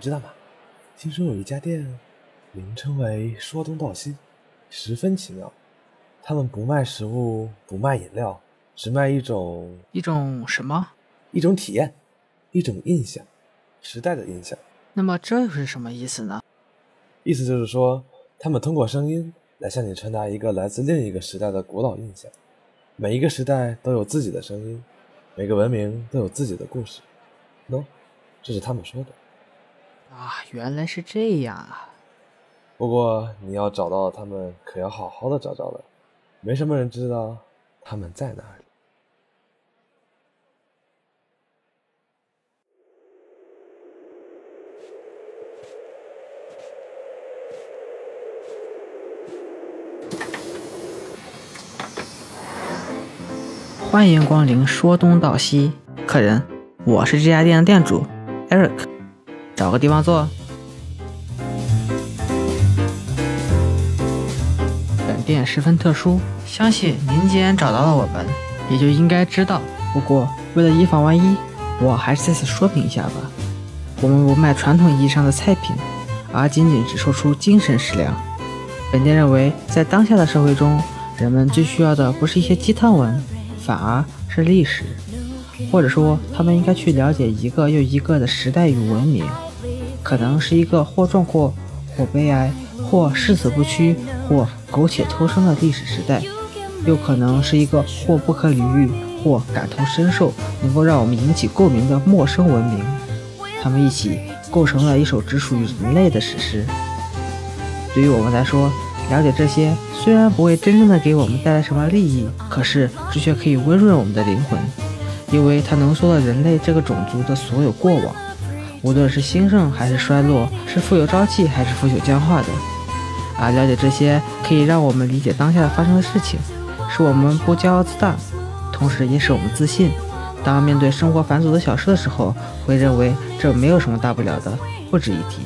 你知道吗？听说有一家店，名称为“说东道西”，十分奇妙。他们不卖食物，不卖饮料，只卖一种一种什么？一种体验，一种印象，时代的印象。那么这又是什么意思呢？意思就是说，他们通过声音来向你传达一个来自另一个时代的古老印象。每一个时代都有自己的声音，每个文明都有自己的故事。喏，这是他们说的。啊，原来是这样啊！不过你要找到他们，可要好好的找找了。没什么人知道他们在哪里。欢迎光临，说东道西。客人，我是这家店的店主，Eric。找个地方坐。本店十分特殊，相信您既然找到了我们，也就应该知道。不过，为了以防万一，我还是再次说明一下吧。我们不卖传统意义上的菜品，而仅仅只售出精神食粮。本店认为，在当下的社会中，人们最需要的不是一些鸡汤文，反而是历史，或者说，他们应该去了解一个又一个的时代与文明。可能是一个或壮阔、或悲哀、或誓死不屈、或苟且偷生的历史时代，又可能是一个或不可理喻、或感同身受、能够让我们引起共鸣的陌生文明。他们一起构成了一首只属于人类的史诗。对于我们来说，了解这些虽然不会真正的给我们带来什么利益，可是这却可以温润我们的灵魂，因为它浓缩了人类这个种族的所有过往。无论是兴盛还是衰落，是富有朝气还是腐朽僵化的，而了解这些，可以让我们理解当下发生的事情，使我们不骄傲自大，同时也使我们自信。当面对生活繁琐的小事的时候，会认为这没有什么大不了的，不值一提。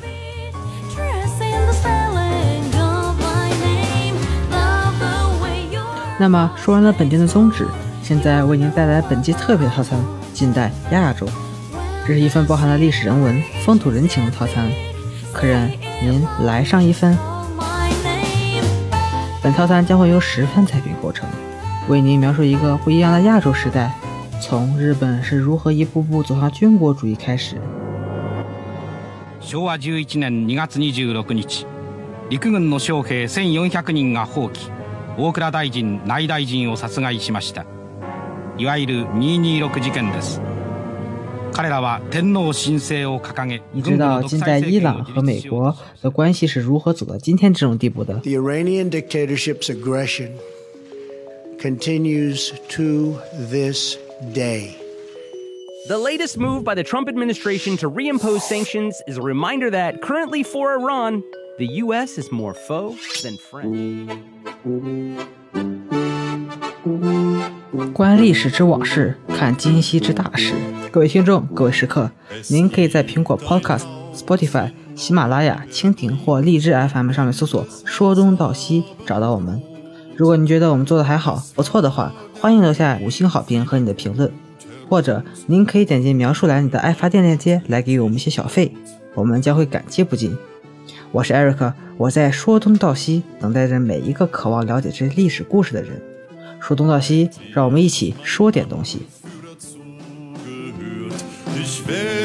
那么说完了本店的宗旨，现在为您带来本季特别套餐——近代亚洲。这是一份包含了历史人文、风土人情的套餐，客人您来上一份。本套餐将会由十份菜品构成，为您描述一个不一样的亚洲时代，从日本是如何一步步走向军国主义开始。昭和十一年二月二十六日，陸軍の将兵千四百人が蜂起、大蔵大臣、内大臣を殺害しました。いわゆる二二六事件です。 你知道近代伊朗和美国的关系是如何走到今天这种地步的？The Iranian dictatorship's aggression continues to this day. The latest move by the Trump administration to reimpose sanctions is a reminder that currently for Iran, the U.S. is more foe than friend. 观历史之往事，看今夕之大事。各位听众，各位食客，您可以在苹果 Podcast、Spotify、喜马拉雅、蜻蜓或荔枝 FM 上面搜索“说东道西”找到我们。如果您觉得我们做的还好、不错的话，欢迎留下五星好评和你的评论，或者您可以点击描述栏里的爱发电链接来给予我们一些小费，我们将会感激不尽。我是 Eric，我在说东道西等待着每一个渴望了解这历史故事的人。说东道西，让我们一起说点东西。fair.